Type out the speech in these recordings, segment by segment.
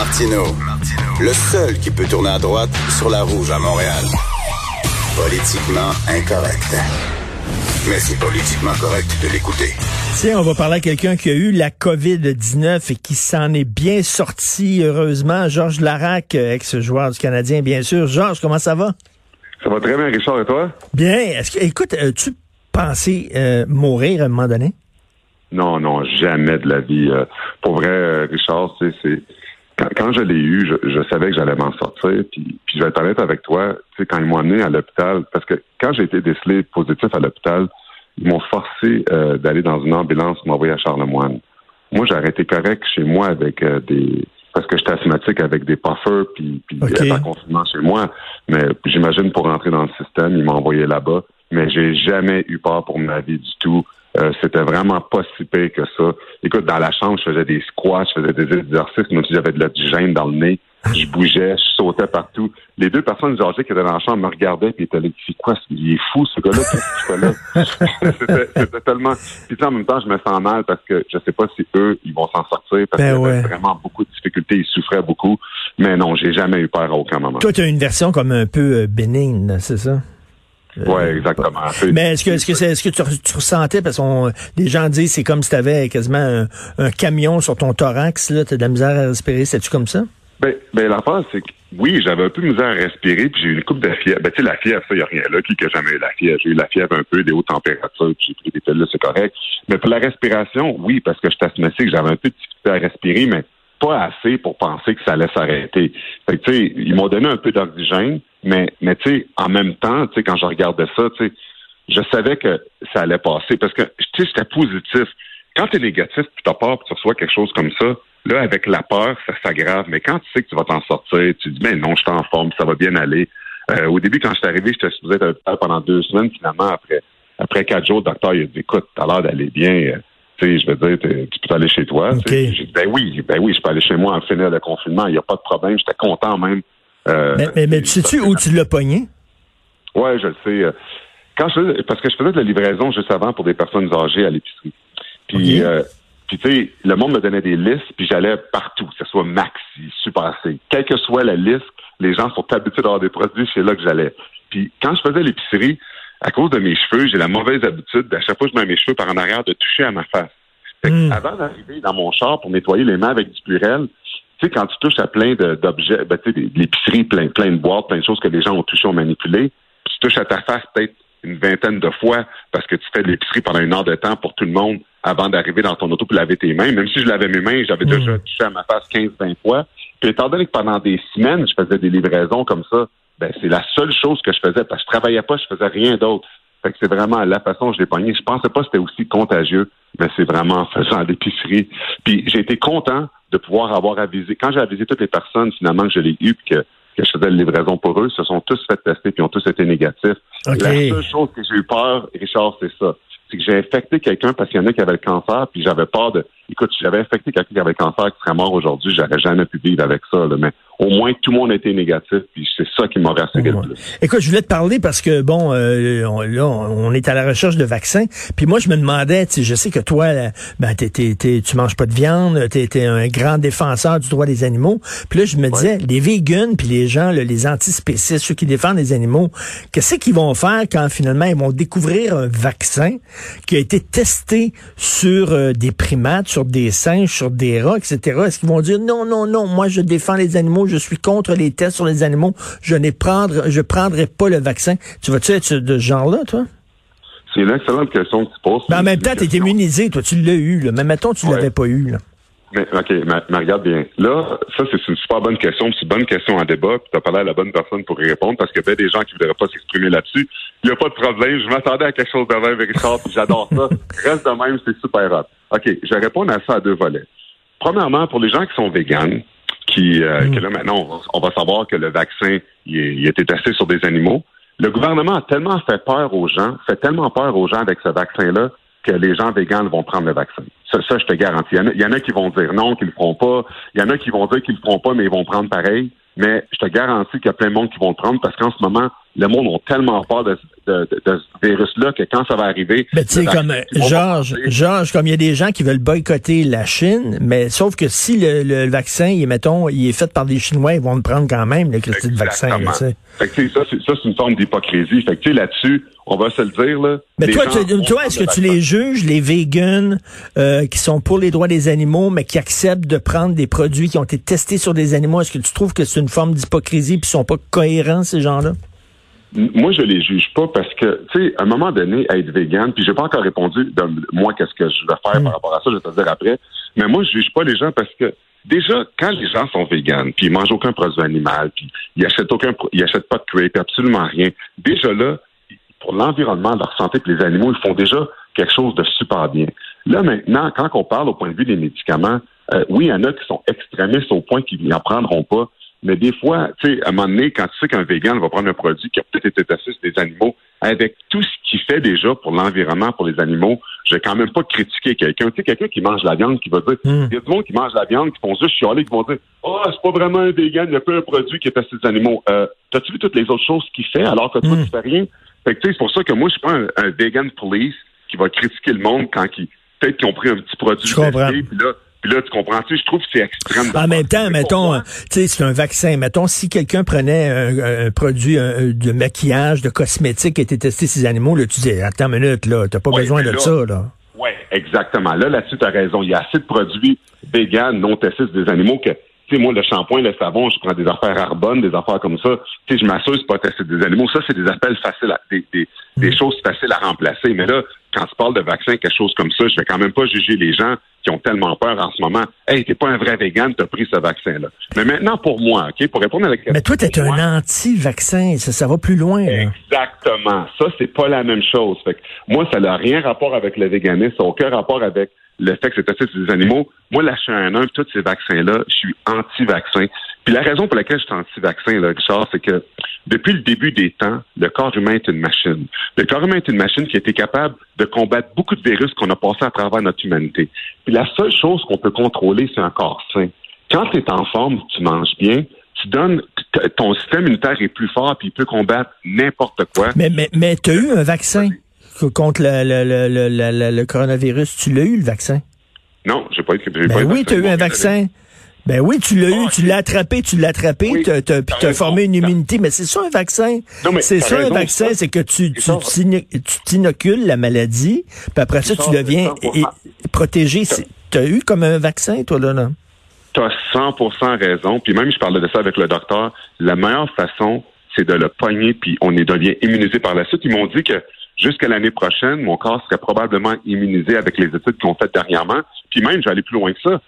Martino, le seul qui peut tourner à droite sur la rouge à Montréal. Politiquement incorrect. Mais c'est politiquement correct de l'écouter. Tiens, on va parler à quelqu'un qui a eu la COVID-19 et qui s'en est bien sorti, heureusement. Georges Larac, ex-joueur du Canadien, bien sûr. Georges, comment ça va? Ça va très bien, Richard, et toi? Bien. Est-ce que, écoute, tu pensé euh, mourir à un moment donné? Non, non, jamais de la vie. Euh, pour vrai, euh, Richard, c'est quand, je l'ai eu, je, savais que j'allais m'en sortir. Puis, puis je vais être honnête avec toi, tu sais, quand ils m'ont amené à l'hôpital, parce que quand j'ai été décelé positif à l'hôpital, ils m'ont forcé euh, d'aller dans une ambulance m'envoyer à Charlemagne. Moi, j'ai arrêté correct chez moi avec euh, des parce que j'étais asthmatique avec des puffers puis, puis okay. confinement chez moi. Mais j'imagine pour rentrer dans le système, ils m'ont envoyé là-bas. Mais j'ai jamais eu peur pour ma vie du tout. Euh, c'était vraiment pas si pire que ça. Écoute, dans la chambre, je faisais des squats, je faisais des exercices, même si j'avais de l'oxygène dans le nez. Je bougeais, je sautais partout. Les deux personnes âgées qui étaient dans la chambre me regardaient et étaient là, c'est quoi, il est fou ce gars-là, qu'est-ce qu'il fait là? c'était tellement. Puis en même temps, je me sens mal parce que je sais pas si eux, ils vont s'en sortir parce ben qu'il y avait vraiment beaucoup de difficultés, ils souffraient beaucoup. Mais non, j'ai jamais eu peur à aucun moment. Toi, tu as une version comme un peu euh, bénigne, c'est ça? Oui, exactement. Mais est-ce que est-ce que c'est ce que tu, ressentais parce que les gens disent c'est comme si tu avais quasiment un, camion sur ton thorax là, tu de la misère à respirer, c'est tu comme ça? Ben ben l'affaire c'est que oui, j'avais un peu de misère à respirer, puis j'ai eu une coupe de fièvre. Ben, tu sais, la fièvre, ça, il n'y a rien là. Qui n'a jamais eu la fièvre? J'ai eu la fièvre un peu, des hautes températures, puis j'ai pris des pilules, c'est correct. Mais pour la respiration, oui, parce que je asthmatique, j'avais un peu de difficulté à respirer, mais pas assez pour penser que ça allait s'arrêter. Fait que, tu sais, ils m'ont donné un peu d'oxygène, mais, mais tu sais, en même temps, tu sais, quand je regardais ça, tu sais, je savais que ça allait passer parce que, tu sais, j'étais positif. Quand tu es négatif, tu t'as peur, puis tu reçois quelque chose comme ça, là, avec la peur, ça s'aggrave. Mais quand tu sais que tu vas t'en sortir, tu dis, mais non, je suis en forme, ça va bien aller. Euh, au début, quand je suis arrivé, j'étais supposé être à l'hôpital pendant deux semaines. Finalement, après, après quatre jours, le docteur il a dit, écoute, t'as l'air d'aller bien. Euh, tu sais, je veux dire, tu peux aller chez toi. J'ai dit, ben oui, ben oui, je peux aller chez moi en finir le confinement. Il n'y a pas de problème. J'étais content même euh, mais, mais, tu sais-tu où tu l'as pogné? Oui, je le sais. Euh, quand je, parce que je faisais de la livraison juste avant pour des personnes âgées à l'épicerie. Puis, euh, puis tu sais, le monde me donnait des listes, puis j'allais partout, que ce soit Maxi, Super C. Quelle que soit la liste, les gens sont habitués d'avoir des produits, c'est là que j'allais. Puis quand je faisais l'épicerie, à cause de mes cheveux, j'ai la mauvaise habitude, à chaque fois que je mets mes cheveux par en arrière, de toucher à ma face. Hmm. Avant d'arriver dans mon char pour nettoyer les mains avec du plurel, tu sais, quand tu touches à plein d'objets, ben, tu sais, l'épicerie, plein, plein de boîtes, plein de choses que les gens ont touché, ont manipulé, tu touches à ta face peut-être une vingtaine de fois parce que tu fais de l'épicerie pendant une heure de temps pour tout le monde avant d'arriver dans ton auto pour laver tes mains. Même si je lavais mes mains, j'avais hmm. déjà touché à ma face 15-20 fois. Puis étant donné que pendant des semaines, je faisais des livraisons comme ça, ben c'est la seule chose que je faisais parce que je travaillais pas, je faisais rien d'autre. Fait que c'est vraiment la façon dont je l'ai pogné. Je pensais pas que c'était aussi contagieux, mais c'est vraiment en faisant l'épicerie. Puis j'ai été content de pouvoir avoir avisé. Quand j'ai avisé toutes les personnes, finalement, que je l'ai eu, que, que je faisais la livraison pour eux, se sont tous fait tester puis ont tous été négatifs. La seule chose que j'ai eu peur, Richard, c'est ça. C'est que j'ai infecté quelqu'un parce qu'il y en a qui avait le cancer, puis j'avais peur de. Écoute, si j'avais infecté quelqu'un qui avait cancer qui serait mort aujourd'hui, j'aurais jamais pu vivre avec ça. Là. Mais au moins tout le monde était négatif, puis c'est ça qui m'a rassuré le plus. Écoute, je voulais te parler parce que bon, euh, on, là, on est à la recherche de vaccins, puis moi je me demandais, tu je sais que toi, ben t'es, t'es, tu manges pas de viande, t'es, es un grand défenseur du droit des animaux, puis là je me disais, les vegans puis les gens, les antispécistes, ceux qui défendent les animaux, qu'est-ce qu'ils vont faire quand finalement ils vont découvrir un vaccin qui a été testé sur euh, des primates, sur des singes, sur des rats, etc. Est-ce qu'ils vont dire non, non, non, moi je défends les animaux je suis contre les tests sur les animaux, je ne prendre, je prendrai pas le vaccin. Tu vas-tu être de ce genre-là, toi? C'est une excellente question que tu poses. Mais en même temps, tu es immunisé, toi, tu l'as eu, là. Mais mettons, tu ne l'avais pas eu, là. Mais, OK, mais, regarde bien. Là, ça, c'est une super bonne question. C'est une bonne question en débat. Puis tu as parlé à la bonne personne pour y répondre parce qu'il y a des gens qui ne voudraient pas s'exprimer là-dessus. Il n'y a pas de problème. Je m'attendais à quelque chose de même, Richard, puis j'adore ça. Reste de même, c'est super hot. OK, je vais répondre à ça à deux volets. Premièrement, pour les gens qui sont véganes, qui, euh, que là maintenant, on va, on va savoir que le vaccin il, il a été testé sur des animaux. Le gouvernement a tellement fait peur aux gens, fait tellement peur aux gens avec ce vaccin-là que les gens végans vont prendre le vaccin. Ça, ça, je te garantis. Il y, en a, il y en a qui vont dire non, qu'ils le feront pas. Il y en a qui vont dire qu'ils le feront pas, mais ils vont prendre pareil. Mais je te garantis qu'il y a plein de monde qui vont le prendre parce qu'en ce moment, le monde a tellement peur de, de- de- de ce virus-là que quand ça va arriver. Ben, tu sais, comme euh, Georges, Georges, comme il y a des gens qui veulent boycotter la Chine, mais sauf que si le, le vaccin, il est, mettons, il est fait par des Chinois, ils vont le prendre quand même, le Christy de vaccin. là, Exactement. tu sais. Fait que, ça, c'est, ça, c'est une forme d'hypocrisie. Fait que, tu sais, là-dessus, on va se le dire, là. Mais toi, tu, toi, est-ce que tu les juges, les vegans, euh, qui sont pour les droits des animaux, mais qui acceptent de prendre des produits qui ont été testés sur des animaux? Est-ce que tu trouves que c'est une forme d'hypocrisie puis ils sont pas cohérents, ces gens-là? Moi, je les juge pas parce que, tu sais, à un moment donné, être vegan, puis j'ai pas encore répondu de moi qu'est-ce que je vais faire par rapport à ça, je vais te le dire après. Mais moi, je juge pas les gens parce que déjà, quand les gens sont véganes, puis ils mangent aucun produit animal, puis ils achètent aucun, ils achètent pas de crepe, absolument rien. Déjà là, pour l'environnement, leur santé, puis les animaux, ils font déjà quelque chose de super bien. Là maintenant, quand on parle au point de vue des médicaments, euh, oui, il y en a qui sont extrémistes au point qu'ils n'en prendront pas. Mais des fois, tu sais, à un moment donné, quand tu sais qu'un végan va prendre un produit qui a peut-être été testé sur des animaux, avec tout ce qu'il fait déjà pour l'environnement, pour les animaux, je vais quand même pas critiquer quelqu'un. Tu sais, quelqu'un qui mange la viande, qui va dire, il Mm. y a du monde qui mange la viande, qui font juste chialer, qui vont dire, oh, c'est pas vraiment un végan, il n'y a pas un produit qui est testé sur des animaux. Euh, t'as-tu vu toutes les autres choses qu'il fait alors que toi, Mm. tu fais rien? Fait que, tu sais, c'est pour ça que moi, je suis pas un, un vegan police qui va critiquer le monde quand ils, peut-être qu'ils ont pris un petit produit Je comprends. testé, puis là, puis là, tu comprends, tu sais, je trouve que c'est extrême. En même temps, mettons, tu sais, c'est un vaccin. Mettons, si quelqu'un prenait un, un produit un- de maquillage, de cosmétique qui était testé sur ces animaux, là, tu dis, attends une minute, là, t'as pas Ouais, besoin de là- ça, là. Oui, exactement. Là, là-dessus, tu as raison. Il y a assez de produits véganes, non testés sur des animaux que, tu sais, moi, le shampoing, le savon, je prends des affaires Arbonne, des affaires comme ça. Tu sais, je m'assure c'est pas testé des animaux. Ça, c'est des appels faciles, à, des, des, des choses faciles à remplacer. Mais là, quand tu parles de vaccin, quelque chose comme ça, je vais quand même pas juger les gens qui ont tellement peur en ce moment. Hey, t'es pas un vrai vegan, t'as pris ce vaccin-là. Mais maintenant, pour moi, OK, pour répondre à la question. Mais toi, t'es un anti-vaccin. Ça, ça va plus loin, là. Exactement. Ça, c'est pas la même chose. Fait que moi, ça n'a rien rapport avec le véganisme, ça n'a aucun rapport avec le fait que c'est sur des animaux. Moi, la H1N1, tous ces vaccins-là, je suis anti-vaccin. Puis la raison pour laquelle je suis anti-vaccin, là, Richard, c'est que depuis le début des temps, le corps humain est une machine. Le corps humain est une machine qui a été capable de combattre beaucoup de virus qu'on a passés à travers notre humanité. Puis la seule chose qu'on peut contrôler, c'est un corps sain. Quand tu es en forme, tu manges bien, tu donnes, ton système immunitaire est plus fort puis il peut combattre n'importe quoi. Mais, mais, mais t'as eu un vaccin co- contre le, le, le, le, le- coronavirus. Tu l'as eu, le vaccin? Non, j'ai pas eu. j'ai pas Ben oui, tu as eu un vaccin. Ben oui, tu l'as eu, Ah, tu l'as attrapé, tu l'as attrapé, Oui, t'as raison. formé une immunité. Mais c'est ça un vaccin. Non, c'est ça un vaccin, c'est que tu, tu, tu t'inocules la maladie, puis après ça, Ça, tu deviens 100%. é- é- protégé. C'est- T'as eu comme un vaccin, toi, là, là? Tu as 100% raison. Puis même, je parlais de ça avec le docteur. La meilleure façon, c'est de le pogner, puis on est devient immunisé par la suite. Ils m'ont dit que jusqu'à l'année prochaine, mon corps serait probablement immunisé avec les études qu'ils ont faites dernièrement. Puis même, je vais aller plus loin que ça.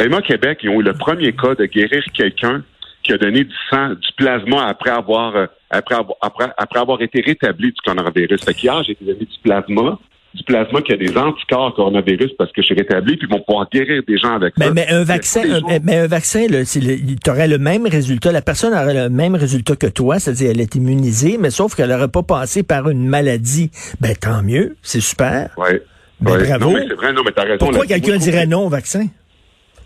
Emma Québec, ils ont eu le premier cas de guérir quelqu'un qui a donné du sang, du plasma après avoir, euh, après avoir, après, après avoir été rétabli du coronavirus. Fait qu'hier, j'ai été donné du plasma, du plasma qui a des anticorps coronavirus parce que je suis rétabli, puis ils vont pouvoir guérir des gens avec Mais, ça. mais un vaccin, un- mais un vaccin, tu aurais le même résultat. La personne aurait le même résultat que toi, c'est-à-dire elle est immunisée, mais sauf qu'elle n'aurait pas passé par une maladie. Ben tant mieux, c'est super. Ouais. Ben, Ouais. Non, mais c'est vrai, non, mais t'as raison. Pourquoi quelqu'un dirait non au vaccin?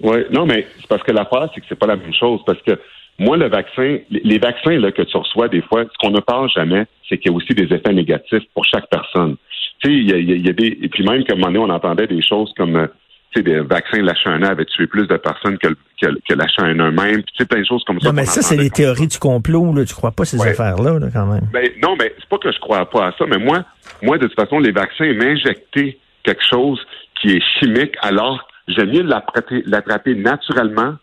Oui, non, mais c'est parce que l'affaire, c'est que c'est pas la même chose. Parce que moi, le vaccin, les, les vaccins là, que tu reçois des fois, ce qu'on ne parle jamais, c'est qu'il y a aussi des effets négatifs pour chaque personne. Tu sais, il y a, il y a- il y a des. Et puis même qu'à un moment donné, on entendait des choses comme euh, tu sais, des vaccins de l'H1N1 avaient tué plus de personnes que, que, que l'H1N1 même. Puis tu sais, plein de choses comme ça. Non, mais ça, c'est ça. théories du complot, là. Tu crois pas ces Ouais. affaires-là, là, quand même? Ben, non, mais c'est pas que je crois pas à ça, mais moi, moi, de toute façon, les vaccins m'injecter quelque chose qui est chimique, alors j'aime mieux l'attraper, naturellement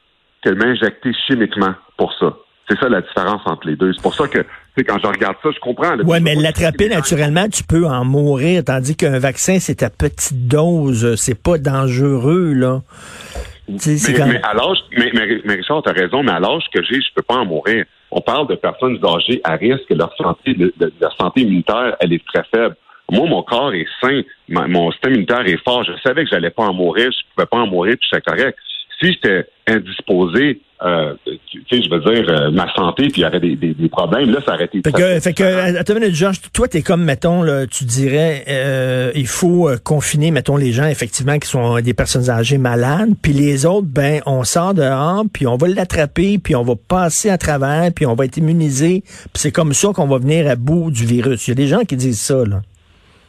que m'injecter chimiquement pour ça. C'est ça la différence entre les deux. C'est pour ça que, tu sais, quand je regarde ça, je comprends. Je mais l'attraper naturellement, tu peux en mourir, tandis qu'un vaccin, c'est à petite dose, c'est pas dangereux, là. Mais, quand mais à l'âge, mais, mais, mais Richard, t'as raison, mais à l'âge que j'ai, je peux pas en mourir. On parle de personnes âgées à risque, leur santé, de- de- leur santé immunitaire, elle est très faible. Moi, mon corps est sain, ma- mon système immunitaire est fort. Je savais que j'allais pas en mourir, je pouvais pas en mourir, puis c'est correct. Si j'étais indisposé, euh, tu sais, je veux dire, euh, ma santé, puis il y aurait des, des, des, problèmes. Là, ça aurait été... Fait que, fait que attends une minute, Georges, toi, t'es comme, mettons, là, tu dirais, euh, il faut euh, confiner, mettons, les gens, effectivement, qui sont des personnes âgées malades, puis les autres, ben, on sort dehors, puis on va l'attraper, puis on va passer à travers, puis on va être immunisé, puis c'est comme ça qu'on va venir à bout du virus. Il y a des gens qui disent ça, là.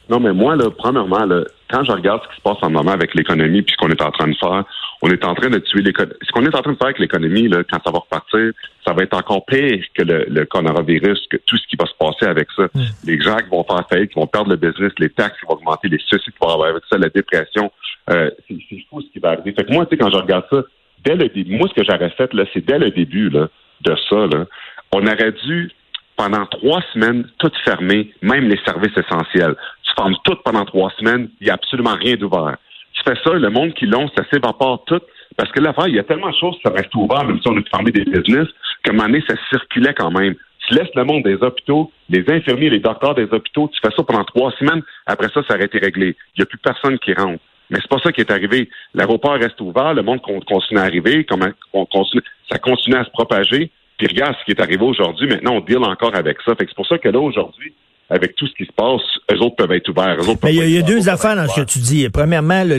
Non, mais moi, là, premièrement, là, quand je regarde ce qui se passe en ce moment avec l'économie puis ce qu'on est en train de faire, on est en train de tuer l'économie. Ce qu'on est en train de faire avec l'économie, là, quand ça va repartir, ça va être encore pire que le, le coronavirus, que tout ce qui va se passer avec ça. Mm. Les gens qui vont faire faillite, qui vont perdre le business, les taxes qui vont augmenter, les soucis qui vont avoir avec ça, la dépression, euh, c'est fou ce qui va arriver. Fait que moi, tu sais, quand je regarde ça, dès le début, moi, ce que j'aurais fait, là, c'est dès le début, là, de ça, là, on aurait dû pendant trois semaines, tout fermer, même les services essentiels fermes tout pendant trois semaines, il n'y a absolument rien d'ouvert. Tu fais ça, le monde qui l'ont, ça s'évapore tout. Parce que l'affaire, il y a tellement de choses qui restent ouvertes, même si on a fermé des business, qu'à un moment donné, ça circulait quand même. Tu laisses le monde des hôpitaux, les infirmiers, les docteurs des hôpitaux, tu fais ça pendant trois semaines, après ça, ça aurait été réglé. Il n'y a plus personne qui rentre. Mais c'est pas ça qui est arrivé. L'aéroport reste ouvert, le monde continue à arriver, ça continue à se propager. Puis regarde ce qui est arrivé aujourd'hui. Maintenant, on deal encore avec ça. Fait que c'est pour ça que là, aujourd'hui, avec tout ce qui se passe, eux autres peuvent être ouverts. Mais il y a, deux affaires dans ce que tu dis. Premièrement, le,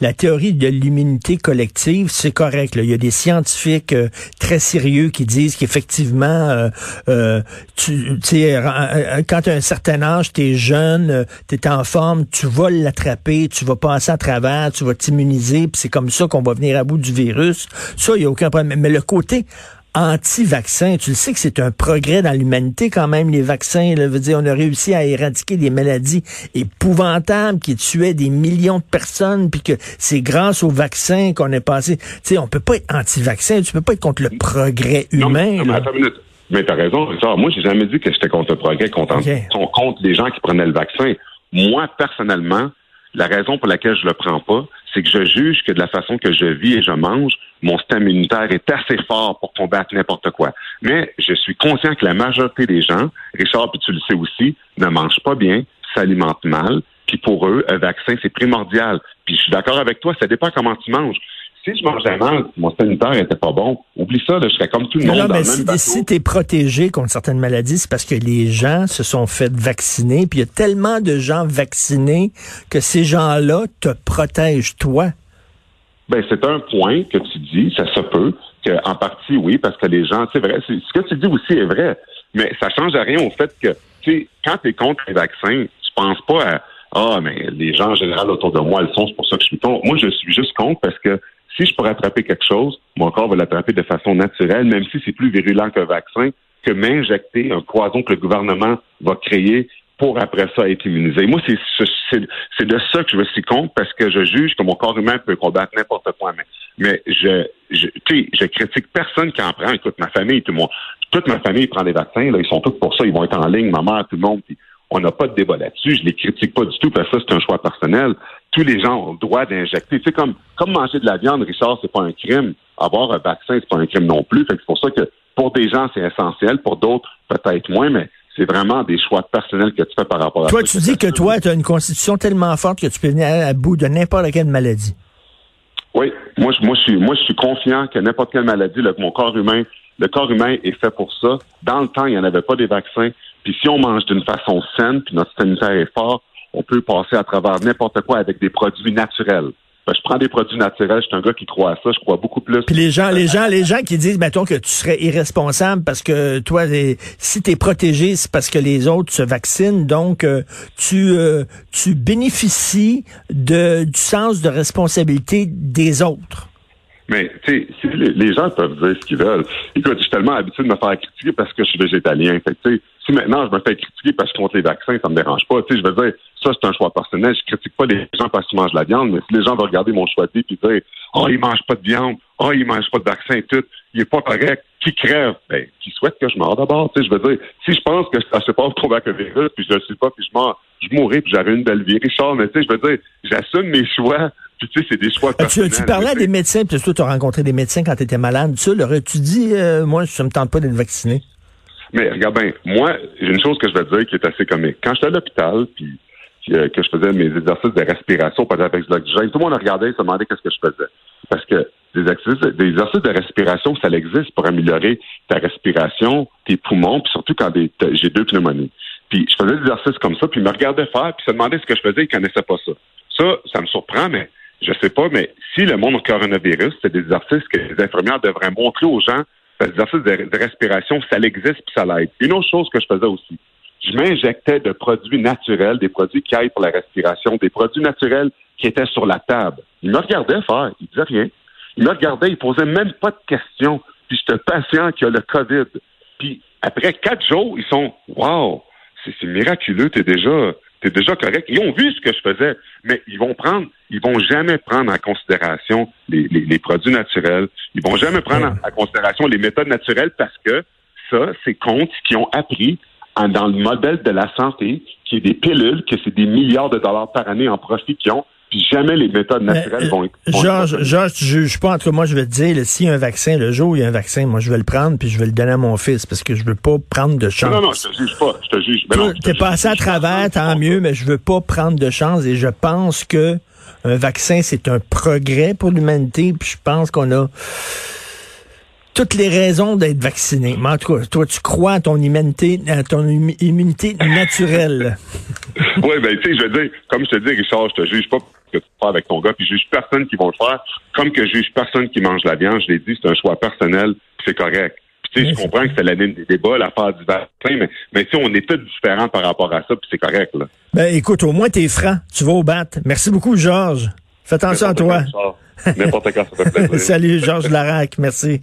la théorie de l'immunité collective, c'est correct. Il y a des scientifiques euh, très sérieux qui disent qu'effectivement, euh, euh, tu sais, quand tu as un certain âge, tu es jeune, tu es en forme, tu vas l'attraper, tu vas passer à travers, tu vas t'immuniser, puis c'est comme ça qu'on va venir à bout du virus. Ça, il n'y a aucun problème. Mais le côté anti-vaccin. Tu le sais que c'est un progrès dans l'humanité quand même, les vaccins. Là, veut dire, on a réussi à éradiquer des maladies épouvantables qui tuaient des millions de personnes, puis que c'est grâce aux vaccins qu'on est passé. Tu sais, on peut pas être anti-vaccin, tu peux pas être contre le progrès humain. Non, mais attends une minute. Mais t'as raison, Richard. Moi, j'ai jamais dit que j'étais contre le progrès, contre, contre les gens qui prenaient le vaccin. Moi, personnellement, la raison pour laquelle je le prends pas, c'est que je juge que de la façon que je vis et je mange, mon système immunitaire est assez fort pour combattre n'importe quoi. Mais je suis conscient que la majorité des gens, Richard, puis tu le sais aussi, ne mangent pas bien, s'alimentent mal, puis pour eux, un vaccin, c'est primordial. Puis je suis d'accord avec toi, ça dépend comment tu manges si je mangeais mal, mon sanitaire était pas bon, oublie ça, je serais comme tout le monde dans le même si, tu es protégé contre certaines maladies, c'est parce que les gens se sont fait vacciner, puis il y a tellement de gens vaccinés que ces gens-là te protègent toi. Ben, c'est un point que tu dis, ça se peut, que en partie, oui, parce que les gens, c'est vrai, ce que tu dis aussi est vrai, mais ça change rien au fait que, tu sais, quand tu es contre les vaccins, tu penses pas à, ah, mais les gens en général autour de moi, ils sont, c'est pour ça que je suis contre. Moi, je suis juste contre parce que si je pourrais attraper quelque chose, mon corps va l'attraper de façon naturelle, même si c'est plus virulent qu'un vaccin, que m'injecter un poison que le gouvernement va créer pour après ça être immunisé. Moi, c'est de ça que je me suis contre parce que je juge que mon corps humain peut combattre n'importe quoi. Mais, mais je, je, je critique personne qui en prend. Écoute, ma famille, tout le monde, toute ma famille prend des vaccins. Là, ils sont tous pour ça. Ils vont être en ligne, ma mère, tout le monde. on n'a pas de débat là-dessus. Je les critique pas du tout parce que ça, c'est un choix personnel tous les gens ont le droit d'injecter. C'est comme, comme manger de la viande, Richard, c'est pas un crime. Avoir un vaccin, c'est pas un crime non plus. c'est pour ça que pour des gens, c'est essentiel. Pour d'autres, peut-être moins, mais c'est vraiment des choix personnels que tu fais par rapport à Toi, tu dis que toi, tu as une constitution tellement forte que tu peux venir à bout de n'importe quelle maladie. Oui, moi, je, moi, je suis, moi, je suis confiant que n'importe quelle maladie, là, mon corps humain, le corps humain est fait pour ça. Dans le temps, il n'y en avait pas des vaccins. Puis si on mange d'une façon saine, puis notre sanitaire est fort, on peut passer à travers n'importe quoi avec des produits naturels. Ben, je prends des produits naturels, je suis un gars qui croit à ça, je crois beaucoup plus. Puis les gens, les gens, les gens qui disent, mettons, que tu serais irresponsable parce que toi, si tu es protégé, c'est parce que les autres se vaccinent, donc euh, tu, euh, tu bénéficies de, du sens de responsabilité des autres. Mais, tu sais, les, gens peuvent dire ce qu'ils veulent. Écoute, je suis tellement habitué de me faire critiquer parce que je suis végétalien. Fait tu sais, si maintenant je me fais critiquer parce que je contre les vaccins, ça me dérange pas. Tu sais, je veux dire, ça, c'est un choix personnel. Je critique pas les gens parce qu'ils mangent de la viande, mais si les gens vont regarder mon choix de vie et dire, oh, ils mangent pas de viande, oh, ils mangent pas de vaccin tout, il est pas correct, qui crève? Ben, qui souhaite que je meure d'abord? Tu sais, je veux dire, si je pense que ça se passe trop avec le virus, puis je le sais pas, puis je meurs, je mourrai, puis j'aurai une belle vie. Richard, mais tu sais, je veux dire, j'assume mes choix tu sais, c'est des choix ah, tu, tu, parlais à des médecins, puis toi, tu as rencontré des médecins quand tu étais malade. Tu leur tu dit, euh, moi, ça me tente pas d'être vacciné? Mais regarde bien, moi, j'ai une chose que je vais te dire qui est assez comique. Quand j'étais à l'hôpital, puis euh, que je faisais mes exercices de respiration, pas avec de l'oxygène, tout le monde regardait et se demandait qu'est-ce que je faisais. Parce que des exercices, des exercices de respiration, ça existe pour améliorer ta respiration, tes poumons, puis surtout quand j'ai deux pneumonies. Puis je faisais des exercices comme ça, puis il me regardait faire, puis se demandait ce que je faisais, il connaissait pas ça. Ça, ça me surprend, mais je sais pas, mais si le monde au coronavirus, c'est des exercices que les infirmières devraient montrer aux gens, des exercices de, respiration, ça existe puis ça l'aide. Une autre chose que je faisais aussi, je m'injectais de produits naturels, des produits qui aident pour la respiration, des produits naturels qui étaient sur la table. Il me regardait faire, il disait rien. Il me regardait, il posait même pas de questions. Puis j'étais patient qui a le COVID. Puis après quatre jours, ils sont Wow, c'est miraculeux, t'es déjà t'es déjà correct. Ils ont vu ce que je faisais, mais ils vont prendre, ils vont jamais prendre en considération les, produits naturels. Ils vont jamais prendre en, considération les méthodes naturelles parce que ça, c'est compte qui ont appris dans le modèle de la santé, qui est des pilules, que c'est des milliards de dollars par année en profit qu'ils ont, puis jamais les méthodes naturelles vont, être... Georges, Georges, tu juges pas. En tout cas, moi, je vais te dire, s'il y a un vaccin, le jour où il y a un vaccin, moi, je vais le prendre, puis je vais le donner à mon fils, parce que je veux pas prendre de chance. Non, non, je te juge pas. Je te juge. Tu es passé à travers, tant mieux, mais je veux pas prendre de chance, et je pense que un vaccin, c'est un progrès pour l'humanité, puis je pense qu'on a toutes les raisons d'être vacciné. Mais en tout cas, toi, tu crois à ton immunité, à ton immunité naturelle. oui, ben, tu sais, je veux dire, comme je te dis, Richard, je te juge pas que tu fais avec ton gars, puis je juge personne qui va le faire, comme que je juge personne qui mange la viande. Je l'ai dit, c'est un choix personnel, c'est correct. Puis, tu sais, je comprends que c'est la ligne des débats, l'affaire du vaccin, mais, mais tu on est tous différents par rapport à ça, puis c'est correct, là. Ben, écoute, au moins, t'es franc. Tu vas au bat. Merci beaucoup, Georges. Fais attention à toi. N'importe quand, ça fait plaisir. Salut, Georges Larac. Merci.